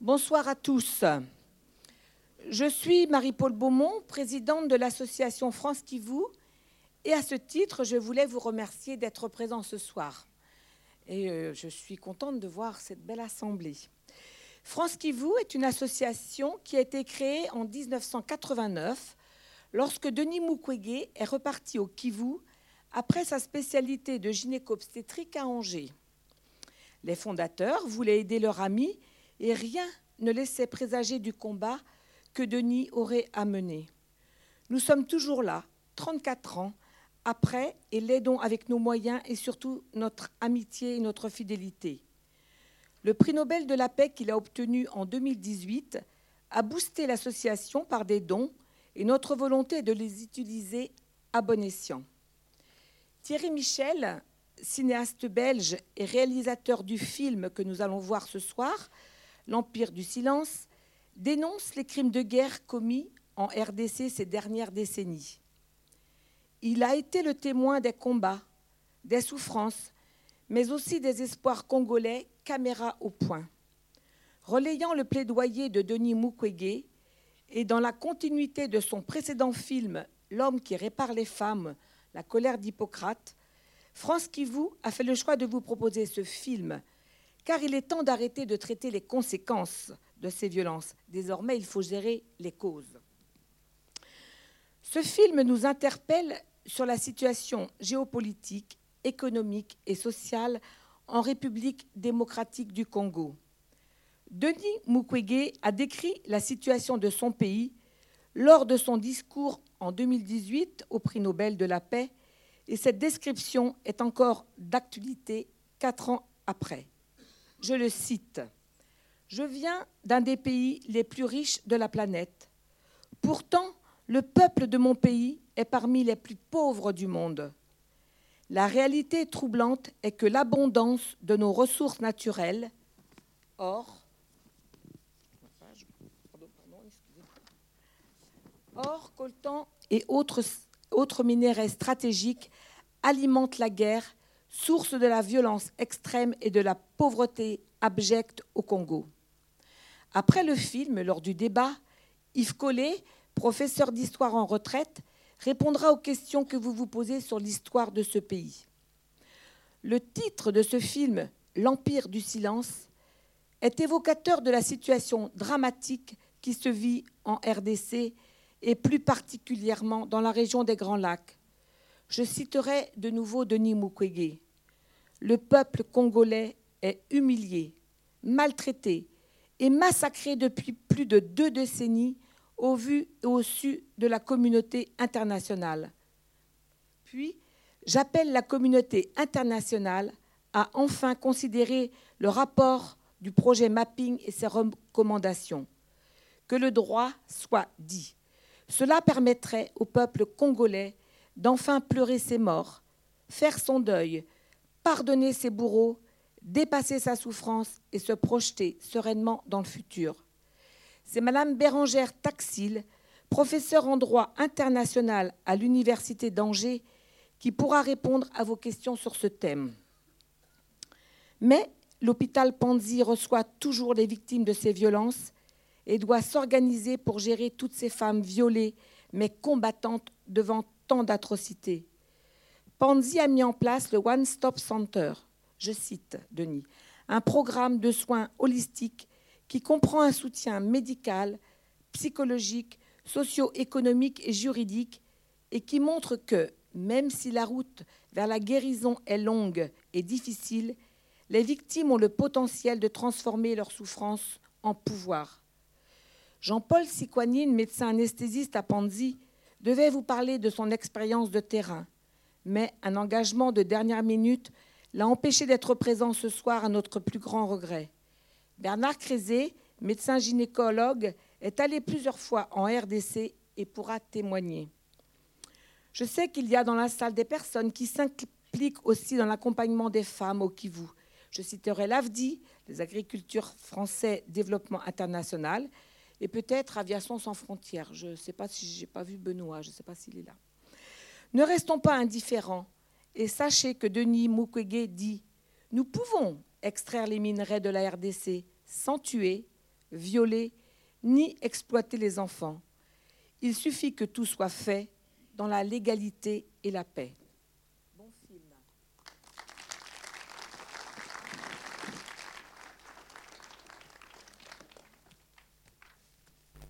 Bonsoir à tous. Je suis Marie-Paul Beaumont, présidente de l'association France Kivu, et à ce titre, je voulais vous remercier d'être présent ce soir. Et euh, je suis contente de voir cette belle assemblée. France Kivu est une association qui a été créée en 1989 lorsque Denis Mukwege est reparti au Kivu après sa spécialité de gynéco-obstétrique à Angers. Les fondateurs voulaient aider leur ami et rien ne laissait présager du combat que Denis aurait à mener. Nous sommes toujours là, 34 ans après, et l'aidons avec nos moyens et surtout notre amitié et notre fidélité. Le prix Nobel de la paix qu'il a obtenu en 2018 a boosté l'association par des dons et notre volonté de les utiliser à bon escient. Thierry Michel, cinéaste belge et réalisateur du film que nous allons voir ce soir, L'Empire du silence, dénonce les crimes de guerre commis en RDC ces dernières décennies. Il a été le témoin des combats, des souffrances, mais aussi des espoirs congolais, caméra au point. Relayant le plaidoyer de Denis Mukwege et dans la continuité de son précédent film L'homme qui répare les femmes, la colère d'Hippocrate, France Kivu a fait le choix de vous proposer ce film, car il est temps d'arrêter de traiter les conséquences de ces violences. Désormais, il faut gérer les causes. Ce film nous interpelle sur la situation géopolitique, économique et sociale en République démocratique du Congo. Denis Mukwege a décrit la situation de son pays lors de son discours en 2018 au prix Nobel de la paix, et cette description est encore d'actualité quatre ans après. Je le cite. Je viens d'un des pays les plus riches de la planète. Pourtant, le peuple de mon pays est parmi les plus pauvres du monde. La réalité troublante est que l'abondance de nos ressources naturelles, or, coltan et autres, autres minéraux stratégiques alimente la guerre, source de la violence extrême et de la pauvreté abjecte au Congo. Après le film, lors du débat, Yves Collet, professeur d'histoire en retraite, répondra aux questions que vous vous posez sur l'histoire de ce pays. Le titre de ce film, L'Empire du silence, est évocateur de la situation dramatique qui se vit en RDC et plus particulièrement dans la région des Grands Lacs. Je citerai de nouveau Denis Mukwege. Le peuple congolais est humilié, maltraité et massacré depuis plus de deux décennies au vu et au su de la communauté internationale. Puis, j'appelle la communauté internationale à enfin considérer le rapport du projet Mapping et ses recommandations. Que le droit soit dit. Cela permettrait au peuple congolais d'enfin pleurer ses morts, faire son deuil, pardonner ses bourreaux, dépasser sa souffrance et se projeter sereinement dans le futur. C'est Madame Bérangère Taxil, professeure en droit international à l'Université d'Angers, qui pourra répondre à vos questions sur ce thème. Mais l'hôpital Panzi reçoit toujours les victimes de ces violences et doit s'organiser pour gérer toutes ces femmes violées mais combattantes devant tant d'atrocités. Panzi a mis en place le One Stop Center, je cite Denis, un programme de soins holistiques qui comprend un soutien médical, psychologique, socio-économique et juridique et qui montre que, même si la route vers la guérison est longue et difficile, les victimes ont le potentiel de transformer leur souffrance en pouvoir. Jean-Paul Siquanine, médecin anesthésiste à Panzi, devait vous parler de son expérience de terrain, mais un engagement de dernière minute l'a empêché d'être présent ce soir à notre plus grand regret. Bernard Crézé, médecin gynécologue, est allé plusieurs fois en RDC et pourra témoigner. Je sais qu'il y a dans la salle des personnes qui s'impliquent aussi dans l'accompagnement des femmes au Kivu. Je citerai l'AFDI, les Agricultures français Développement International, et peut-être Aviation sans frontières. Je ne sais pas si j'ai pas vu Benoît, je ne sais pas s'il est là. Ne restons pas indifférents et sachez que Denis Mukwege dit Nous pouvons extraire les minerais de la RDC sans tuer, violer ni exploiter les enfants. Il suffit que tout soit fait dans la légalité et la paix.